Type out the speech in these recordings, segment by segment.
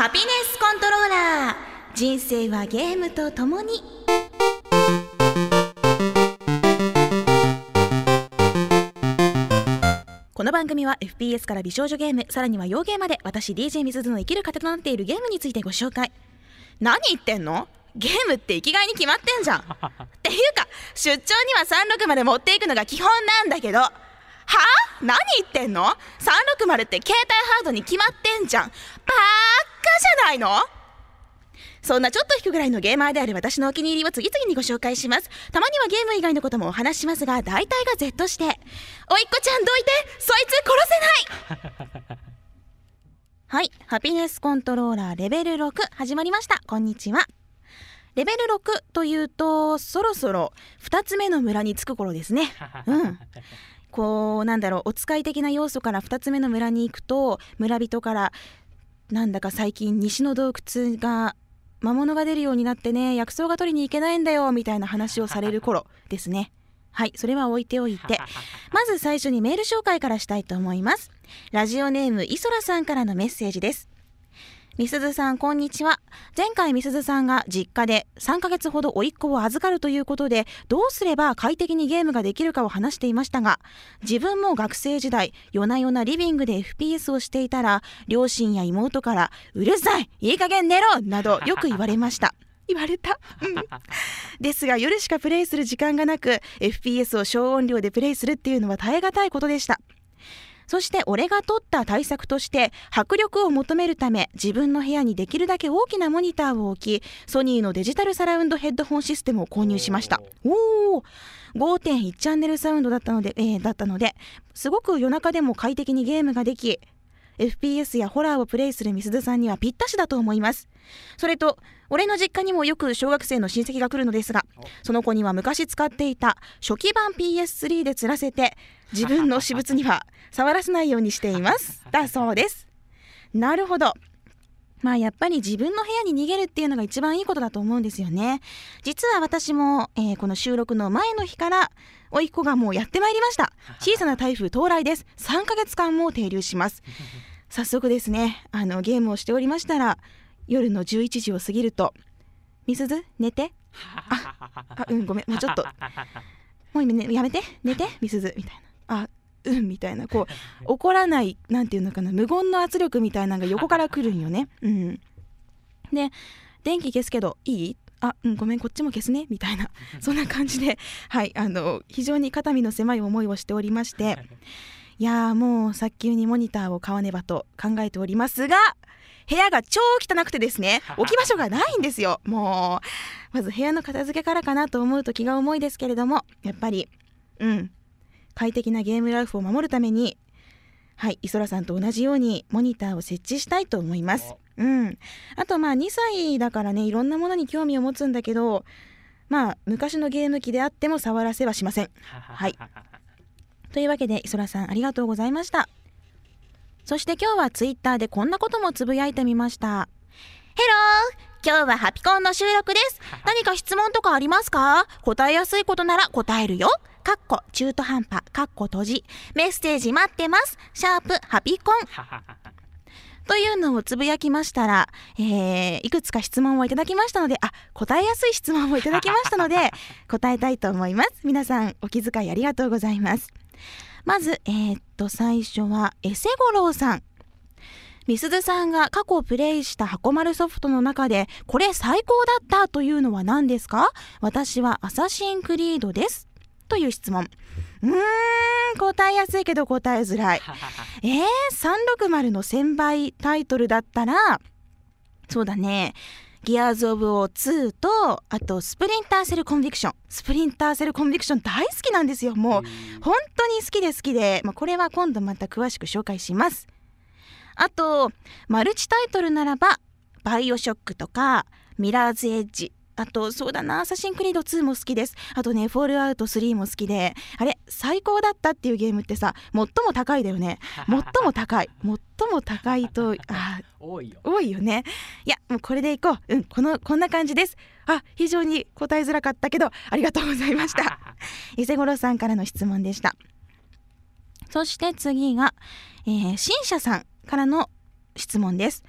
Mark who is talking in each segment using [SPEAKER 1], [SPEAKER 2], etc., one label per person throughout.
[SPEAKER 1] ハピネスコントローラー。人生はゲームとともに。この番組は FPS から美少女ゲームさらには洋ゲーまで私 DJ みすずの生きる糧となっているゲームについてご紹介。何言ってんの？ゲームって生きがいに決まってんじゃん。っていうか出張には36まで持っていくのが基本なんだけど。は？あ何言ってんの ?360 って携帯ハードに決まってんじゃん。バーじゃないの？そんなちょっと引くぐらいのゲーマーである私のお気に入りを次々にご紹介します。たまにはゲーム以外のこともお話しますが、大体が Z して。おいっ子ちゃんどいてそいつ殺せない はい。ハピネスコントローラーレベル6始まりました。こんにちは。レベル6というと、そろそろ2つ目の村に着く頃ですね。うん。こうなんだろうお使い的な要素から2つ目の村に行くと村人からなんだか最近西の洞窟が魔物が出るようになってね薬草が取りに行けないんだよみたいな話をされる頃ですね。はいそれは置いておいて。まず最初にメール紹介からしたいと思います。ラジオネームイソラさんからのメッセージですみすずさんこんにちは。前回みすずさんが実家で3ヶ月ほど甥っ子を預かるということでどうすれば快適にゲームができるかを話していましたが自分も学生時代夜な夜なリビングで FPS をしていたら両親や妹からうるさいいい加減寝ろ！などよく言われました。言われた、うん。ですが夜しかプレイする時間がなく FPS を小音量でプレイするっていうのは耐え難いことでしたそして俺が取った対策として迫力を求めるため自分の部屋にできるだけ大きなモニターを置きソニーのデジタルサラウンドヘッドホンシステムを購入しました。おお5.1チャンネルサウンドだったので、えーだったのですごく夜中でも快適にゲームができ FPS やホラーをプレイするみすずさんにはぴったしだと思います。それと俺の実家にもよく小学生の親戚が来るのですがその子には昔使っていた初期版 PS3 で釣らせて自分の私物には触らせないようにしています。だそうです。なるほどまあやっぱり自分の部屋に逃げるっていうのが一番いいことだと思うんですよね。実は私も、えーこの収録の前の日から甥っ子がもうやってまいりました。小さな台風到来です。3ヶ月間も停留します。早速ですねあのゲームをしておりましたら夜の11時を過ぎると「みすず寝て？ああうんごめん。もうちょっと。もう今、ね、やめて。寝てみすず」みたいな「あうん」みたいなこう怒らないなんていうのかな無言の圧力みたいなのが横から来るんよね。うん、で電気消すけどいい？あうんごめんこっちも消すねみたいな。そんな感じではいあの非常に肩身の狭い思いをしておりまして。い。やーもう早急にモニターを買わねばと考えておりますが部屋が超汚くてですね置き場所がないんですよもう。まず部屋の片付けからかなと思うと気が重いですけれどもやっぱりうん快適なゲームライフを守るためにはい磯らさんと同じようにモニターを設置したいと思います。うん。あとまあ2歳だからねいろんなものに興味を持つんだけどまあ昔のゲーム機であっても触らせはしません。はい。というわけで磯らさんありがとうございました。そして今日はツイッターでこんなこともつぶやいてみました。ヘロー今日はハピコンの収録です。何か質問とかありますか？答えやすいことなら答えるよかっこ中途半端かっこ閉じ。メッセージ待ってます。シャープハピコン。というのをつぶやきましたら、えーいくつか質問をいただきましたのであ答えやすい質問をいただきましたので 答えたいと思います。皆さんお気遣いありがとうございます。まずえーっと最初はエセゴロウさん。みすずさんが過去プレイした箱丸ソフトの中でこれ最高だったというのは何ですか？私は Assassin's Creed ですという質問。うーん答えやすいけど答えづらい。えー、360の1000倍タイトルだったらそうだね。 Gears of War 2とあと Splinter Cell Conviction。 Splinter Cell Conviction 大好きなんですよ。もう本当に好きで好きで、まあ、これは今度また詳しく紹介します。あとマルチタイトルならばバイオショックとかミラーズ・エッジあとそうだなアサシンクリード2も好きです。あとねフォールアウト3も好きであれ最高だったっていうゲームってさ最も高いだよね。最も高い。最も高いと あ
[SPEAKER 2] 多いよ。
[SPEAKER 1] 多いよね。いやもうこれでいこう。うんこのこんな感じです。あ非常に答えづらかったけどありがとうございました。伊勢五郎さんからの質問でした。そして次が、えー、新社さんからの質問です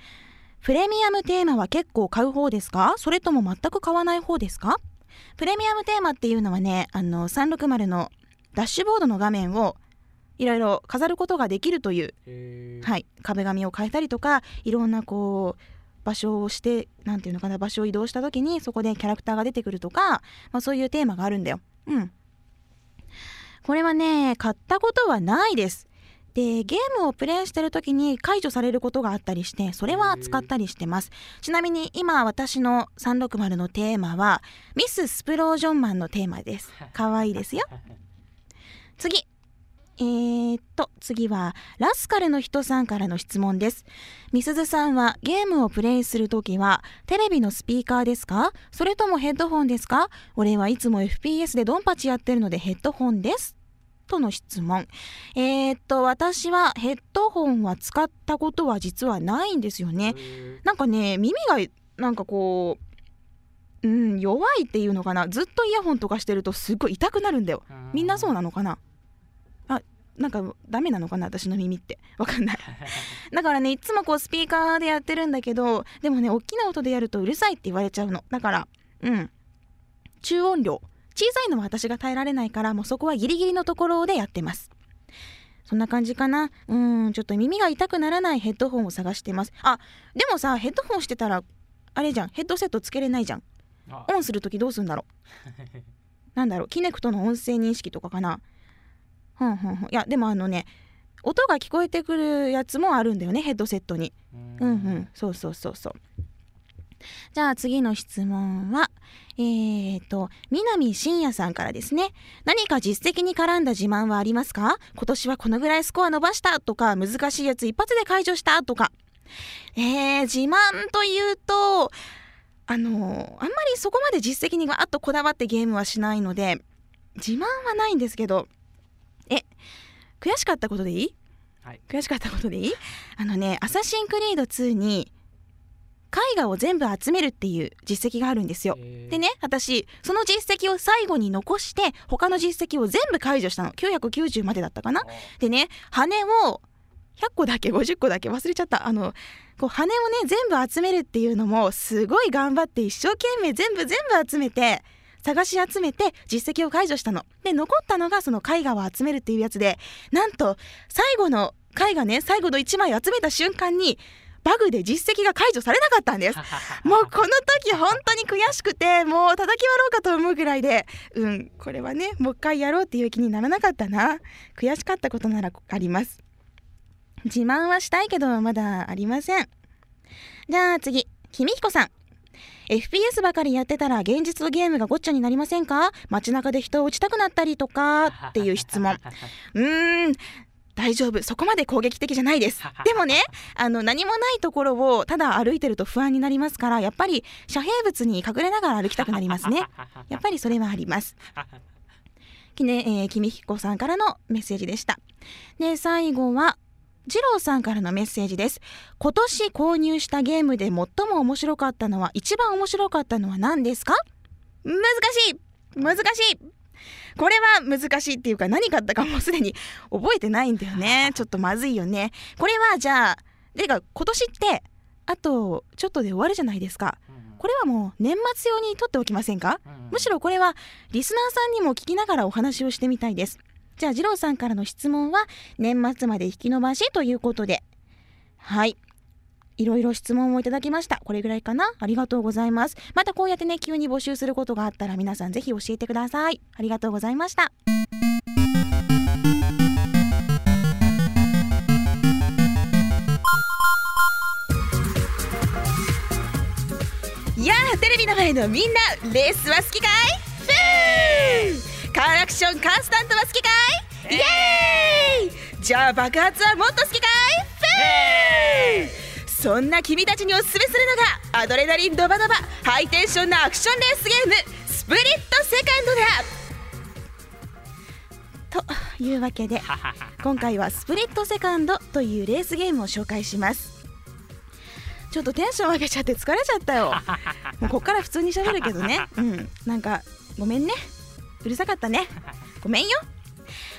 [SPEAKER 1] プレミアムテーマは結構買う方ですか？それとも全く買わない方ですか？プレミアムテーマっていうのはねあの360のダッシュボードの画面をいろいろ飾ることができるという、はい、壁紙を変えたりとかいろんなこう場所をして何ていうのかな場所を移動した時にそこでキャラクターが出てくるとか、まあ、そういうテーマがあるんだよ。うん。これはね買ったことはないですでゲームをプレイしてる時に解除されることがあったりしてそれは使ったりしてます。ちなみに今私の360のテーマはミス・スプロージョンマンのテーマです。可愛いですよ。次。えー、っと次はラスカルの人さんからの質問です。みすずさんはゲームをプレイするときはテレビのスピーカーですか？それともヘッドホンですか？俺はいつも FPS でドンパチやってるのでヘッドホンですとの質問。えー、っと私はヘッドホンは使ったことは実はないんですよね。なんかね耳がなんかこううん弱いっていうのかな。ずっとイヤホンとかしてるとすっごい痛くなるんだよ。みんなそうなのかな。なんかダメなのかな私の耳って。わかんない。だからねいつもこうスピーカーでやってるんだけどでもね大きな音でやるとうるさいって言われちゃうの。だからうん。中音量小さいのは私が耐えられないからもうそこはギリギリのところでやってます。そんな感じかな？うんちょっと耳が痛くならないヘッドホンを探してます。あでもさヘッドホンしてたらあれじゃん。ヘッドセットつけれないじゃん。オンするときどうすんだろう？なんだろう？キネクトの音声認識とかかな？ふんふんふん。いやでもあのね音が聞こえてくるやつもあるんだよねヘッドセットに。うんうん。そうそうそうそうじゃあ次の質問はえーと南信也さんからですね。何か実績に絡んだ自慢はありますか？今年はこのぐらいスコア伸ばしたとか難しいやつ一発で解除したとか。えー、自慢というとあのあんまりそこまで実績にガーッとこだわってゲームはしないので自慢はないんですけどえ悔しかったことでいい、はい、悔しかったことでいい？あのね「アサシンクリード2」に絵画を全部集めるっていう実績があるんですよ。でね私その実績を最後に残して他の実績を全部解除したの990までだったかな。でね羽を100個だけ50個だけ忘れちゃったあのこう羽をね全部集めるっていうのもすごい頑張って一生懸命全部全部集めて探し集めて実績を解除したの。で残ったのがその絵画を集めるっていうやつでなんと最後の絵画ね最後の1枚集めた瞬間にバグで実績が解除されなかったんです。もうこの時本当に悔しくてもう叩き割ろうかと思うぐらいでうんこれはねもう一回やろうっていう気にならなかったな。悔しかったことならあります。自慢はしたいけどまだありません。じゃあ次君彦さん。FPS ばかりやってたら現実のゲームがごっちゃになりませんか？街中で人を撃ちたくなったりとかっていう質問。うーん大丈夫。そこまで攻撃的じゃないです。でもねあの何もないところをただ歩いてると不安になりますからやっぱり遮蔽物に隠れながら歩きたくなりますね。やっぱりそれはあります。きね、えー、君彦さんからのメッセージでした。で最後は二郎さんからのメッセージです。今年購入したゲームで最も面白かったのは一番面白かったのは何ですか？難しい。難しいこれは難しいっていうか何買ったかもうすでに覚えてないんだよね。ちょっとまずいよね。これはじゃあてか今年ってあとちょっとで終わるじゃないですか。これはもう年末用に取っておきませんか？むしろこれはリスナーさんにも聞きながらお話をしてみたいです。じゃあ、二郎さんからの質問は、年末まで引き延ばしということで。はい。いろいろ質問をいただきました。これぐらいかなありがとうございます。またこうやってね、急に募集することがあったら皆さんぜひ教えてください。ありがとうございました。いやテレビの前のみんなレースは好きかい？カーアクションカンスタントは好きかい？イエーイじゃあ爆発はもっと好きかい？そんな君たちにおすすめするのがアドレナリンドバドバハイテンションなアクションレースゲームスプリットセカンドだ。というわけで今回はスプリットセカンドというレースゲームを紹介します。ちょっとテンション上げちゃって疲れちゃったよ。もうこっから普通に喋るけどね。うん。なんかごめんね。うるさかったね。ごめんよ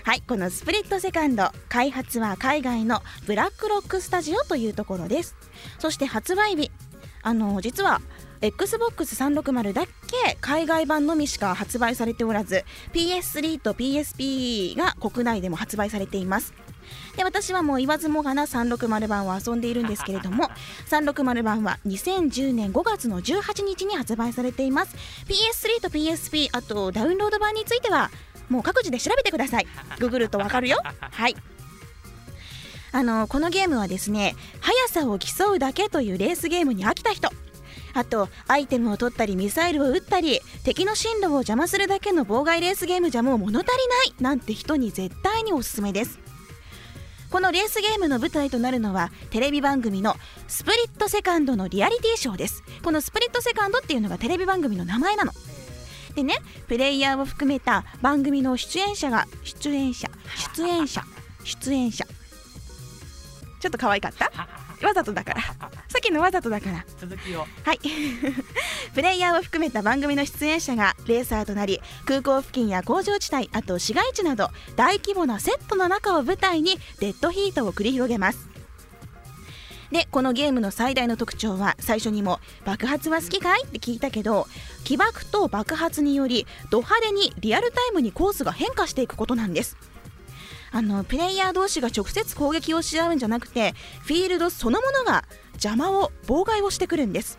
[SPEAKER 1] はいこのスプリットセカンド開発は海外のブラックロックスタジオというところです。そして発売日あの実は XBOX360 だけ海外版のみしか発売されておらず PS3 と PSP が国内でも発売されています。で私はもう言わずもがな360版を遊んでいるんですけれども 360版は2010年5月の18日に発売されています。PS3 と PSP あとダウンロード版についてはもう各自で調べてください。ググるとわかるよ。はい。あのこのゲームはですね速さを競うだけというレースゲームに飽きた人。あとアイテムを取ったりミサイルを撃ったり敵の進路を邪魔するだけの妨害レースゲームじゃもう物足りないなんて人に絶対におすすめです。このレースゲームの舞台となるのはテレビ番組のスプリットセカンドのリアリティショーです。このスプリットセカンドっていうのがテレビ番組の名前なのでねプレイヤーを含めた番組の出演者が出演者出演者出演者。ちょっと可愛かった？わざとだから。さっきのわざとだから。
[SPEAKER 2] 続きを。
[SPEAKER 1] はい。プレイヤーを含めた番組の出演者がレーサーとなり空港付近や工場地帯あと市街地など大規模なセットの中を舞台にデッドヒートを繰り広げますでこのゲームの最大の特徴は最初にも「爆発は好きかい?」って聞いたけど起爆と爆発によりド派手にリアルタイムにコースが変化していくことなんですあのプレイヤー同士が直接攻撃をし合うんじゃなくてフィールドそのものが邪魔を妨害をしてくるんです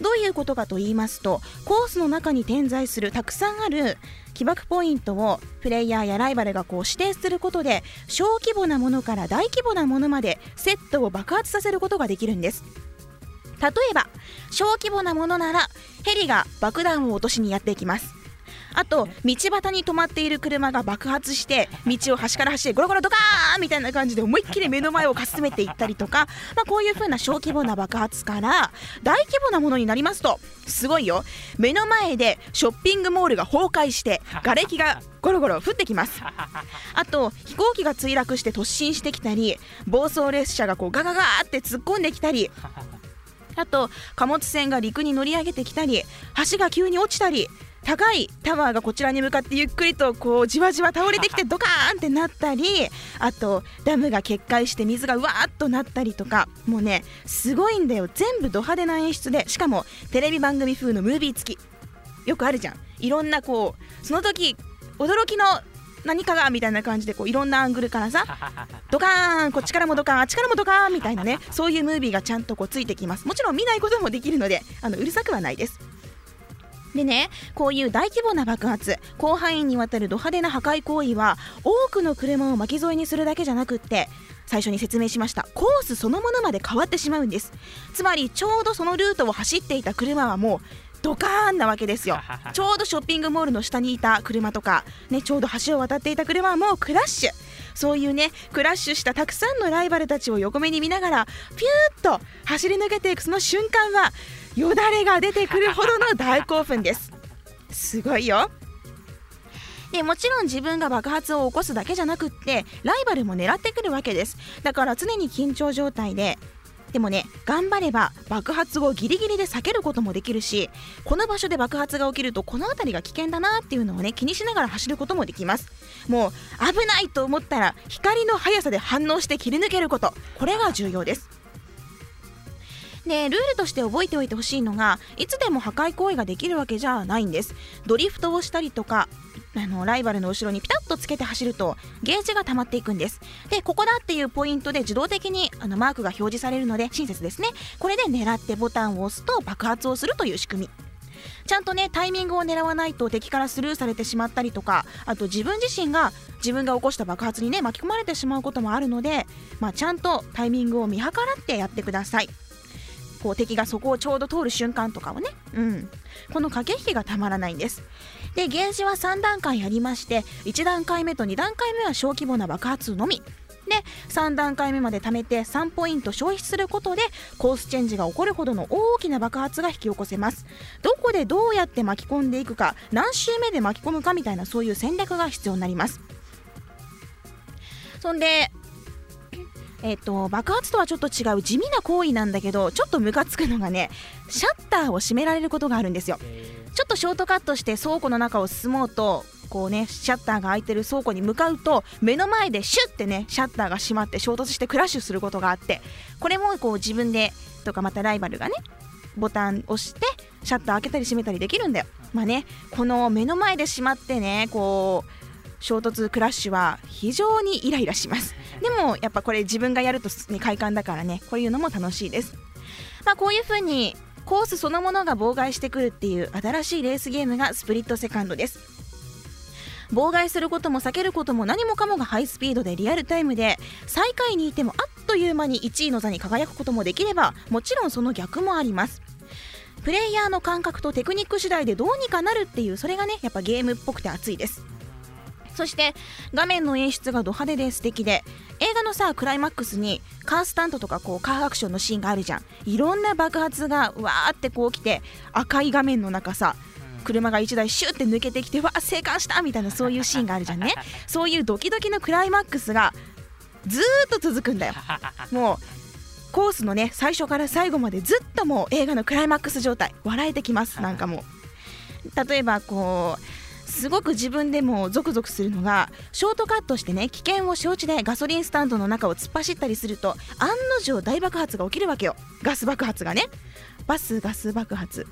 [SPEAKER 1] どういうことかと言いますとコースの中に点在するたくさんある起爆ポイントをプレイヤーやライバルがこう指定することで小規模なものから大規模なものまでセットを爆発させることができるんです。例えば小規模なものならヘリが爆弾を落としにやっていきます。あと道端に止まっている車が爆発して道を端から端へゴロゴロドカーンみたいな感じで思いっきり目の前をかすめていったりとか、まあ、こういう風な小規模な爆発から大規模なものになりますとすごいよ。目の前でショッピングモールが崩壊して瓦礫がゴロゴロ降ってきます。あと飛行機が墜落して突進してきたり暴走列車がこうガガガーって突っ込んできたりあと貨物船が陸に乗り上げてきたり橋が急に落ちたり高いタワーがこちらに向かってゆっくりとこうじわじわ倒れてきてドカーンってなったりあとダムが決壊して水がうわーっとなったりとかもうねすごいんだよ。全部ド派手な演出でしかもテレビ番組風のムービー付き。よくあるじゃん。いろんなこうその時驚きの何かがみたいな感じでこういろんなアングルからさ ドカーンこっちからもドカーンあっちからもドカーンみたいなねそういうムービーがちゃんとこうついてきます。もちろん見ないこともできるのであのうるさくはないです。でねこういう大規模な爆発広範囲にわたるド派手な破壊行為は多くの車を巻き添えにするだけじゃなくって最初に説明しました。コースそのものまで変わってしまうんです。つまりちょうどそのルートを走っていた車はもうドカーンなわけですよ。ちょうどショッピングモールの下にいた車とか、ね、ちょうど橋を渡っていた車はもうクラッシュ。そういうねクラッシュしたたくさんのライバルたちを横目に見ながらピューッと走り抜けていくその瞬間はよだれが出てくるほどの大興奮です。すごいよ。でもちろん自分が爆発を起こすだけじゃなくってライバルも狙ってくるわけです。だから常に緊張状態ででもね頑張れば爆発をギリギリで避けることもできるしこの場所で爆発が起きるとこの辺りが危険だなっていうのをね気にしながら走ることもできます。もう危ないと思ったら光の速さで反応して切り抜けること。これが重要です。でルールとして覚えておいてほしいのがいつでも破壊行為ができるわけじゃないんです。ドリフトをしたりとかあのライバルの後ろにピタッとつけて走るとゲージが溜まっていくんです。でここだっていうポイントで自動的にあのマークが表示されるので親切ですね。これで狙ってボタンを押すと爆発をするという仕組み。ちゃんとねタイミングを狙わないと敵からスルーされてしまったりとかあと自分自身が自分が起こした爆発にね巻き込まれてしまうこともあるので、まあ、ちゃんとタイミングを見計らってやってください。こう敵がそこをちょうど通る瞬間とかをね、うん、この駆け引きがたまらないんです。でゲージは3段階ありまして1段階目と2段階目は小規模な爆発のみ。で3段階目まで貯めて3ポイント消費することでコースチェンジが起こるほどの大きな爆発が引き起こせます。どこでどうやって巻き込んでいくか何周目で巻き込むかみたいなそういう戦略が必要になります。そんでえっと、爆発とはちょっと違う地味な行為なんだけどちょっとムカつくのがねシャッターを閉められることがあるんですよ。ちょっとショートカットして倉庫の中を進もうとこうねシャッターが開いてる倉庫に向かうと目の前でシュッてねシャッターが閉まって衝突してクラッシュすることがあってこれもこう自分でとかまたライバルがねボタン押してシャッター開けたり閉めたりできるんだよ。まあねこの目の前で閉まってねこう衝突クラッシュは非常にイライラします。でもやっぱこれ自分がやると、ね、快感だからねこういうのも楽しいです。まあこういう風にコースそのものが妨害してくるっていう新しいレースゲームがスプリットセカンドです。妨害することも避けることも何もかもがハイスピードでリアルタイムで最下位にいてもあっという間に1位の座に輝くこともできればもちろんその逆もあります。プレイヤーの感覚とテクニック次第でどうにかなるっていうそれがねやっぱゲームっぽくて熱いですそして画面の演出がド派手で素敵で映画のさクライマックスにカースタントとかこうカーアクションのシーンがあるじゃん。いろんな爆発がわーってこう来て赤い画面の中さ車が1台シュッて抜けてきてわ生還したみたいなそういうシーンがあるじゃんね。そういうドキドキのクライマックスがずーっと続くんだよ。もうコースのね最初から最後までずっともう映画のクライマックス状態笑えてきます。なんかもう。例えばこうすごく自分でもゾクゾクするのがショートカットしてね危険を承知でガソリンスタンドの中を突っ走ったりすると案の定大爆発が起きるわけよ。ガス爆発がね。バスガス爆発。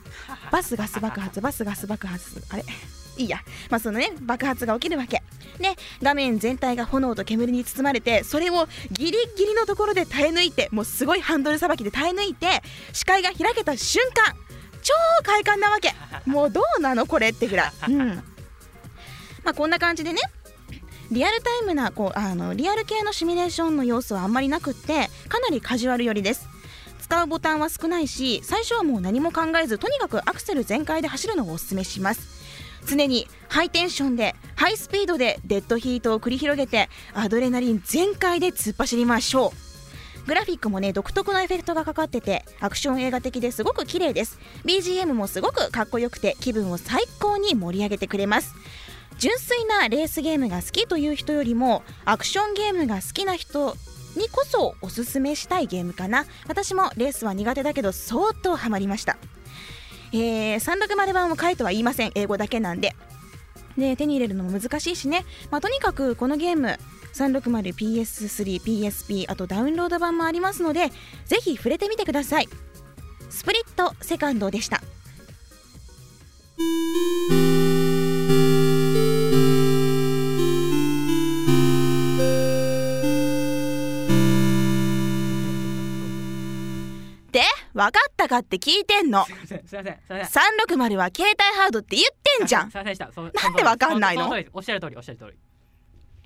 [SPEAKER 1] バスガス爆発。バスガス爆発。あれ？いいや、まあ、そのね爆発が起きるわけ。で画面全体が炎と煙に包まれてそれをギリギリのところで耐え抜いてもうすごいハンドルさばきで耐え抜いて視界が開けた瞬間超快感なわけ。もうどうなのこれってぐらい、うん、まあ、こんな感じでねリアルタイムなこうあのリアル系のシミュレーションの要素はあんまりなくってかなりカジュアル寄りです。使うボタンは少ないし最初はもう何も考えずとにかくアクセル全開で走るのをおすすめします。常にハイテンションでハイスピードでデッドヒートを繰り広げてアドレナリン全開で突っ走りましょう。グラフィックもね独特のエフェクトがかかっててアクション映画的ですごく綺麗です。BGM もすごくかっこよくて気分を最高に盛り上げてくれます。純粋なレースゲームが好きという人よりもアクションゲームが好きな人にこそおすすめしたいゲームかな。私もレースは苦手だけど相当ハマりました。えー、360版を買えとは言いません。英語だけなんで。で手に入れるのも難しいしね、まあ、とにかくこのゲーム 360PS3、PSP あとダウンロード版もありますのでぜひ触れてみてください。スプリットセカンドでした。分かったかって聞いてんの。すいませんすいません360は携帯ハードって言ってんじゃん。なんで分かんないの？
[SPEAKER 2] おっしゃる通りおっしゃる通り。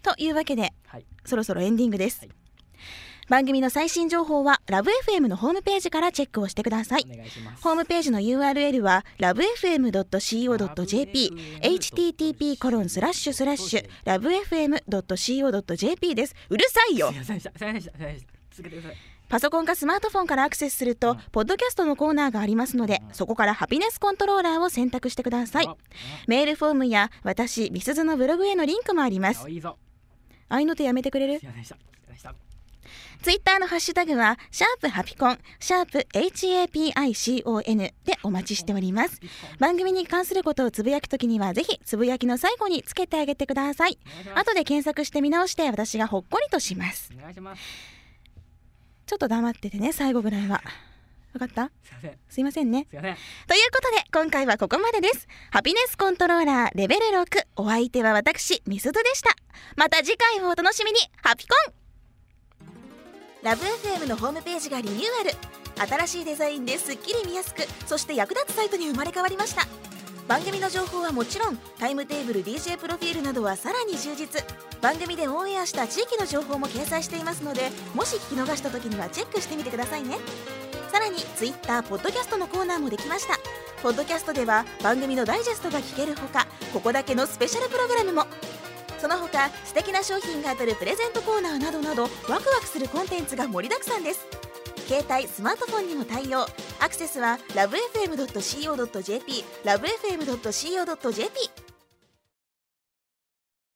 [SPEAKER 1] というわけで、はい、そろそろエンディングです、はい、番組の最新情報はラブ f m のホームページからチェックをしてください。ホームページの URL は lovefm.co.jp http コロンスラッシュスラッシュ lovefm.co.jp です。うるさいよ。すいませんでしたすいませんでした。続けてくださいパソコンかスマートフォンからアクセスすると、ポッドキャストのコーナーがありますので、そこからハピネスコントローラーを選択してください。メールフォームや私、みすずのブログへのリンクもあります。あいの手やめてくれる？ツイッターのハッシュタグは、シャープハピコン、シャープ HAPICON でお待ちしております。番組に関することをつぶやくときには、ぜひつぶやきの最後につけてあげてください。後で検索して見直して、私がほっこりとします。お願いします。ちょっと黙っててね最後ぐらいは。分かった？すいません。ね。ということで今回はここまでです。ハピネスコントローラーレベル6お相手は私みすずでした。また次回をお楽しみに。ハピコン。ラブ FM のホームページがリニューアル。新しいデザインですっきり見やすくそして役立つサイトに生まれ変わりました番組の情報はもちろんタイムテーブル DJ プロフィールなどはさらに充実。番組でオンエアした地域の情報も掲載していますのでもし聞き逃した時にはチェックしてみてくださいね。さらに Twitter ポッドキャストのコーナーもできました。ポッドキャストでは番組のダイジェストが聞けるほかここだけのスペシャルプログラムも。その他素敵な商品が当たるプレゼントコーナーなどなどワクワクするコンテンツが盛りだくさんです。携帯スマートフォンにも対応アクセスはラブ FM.co.jp ラブ FM.co.jp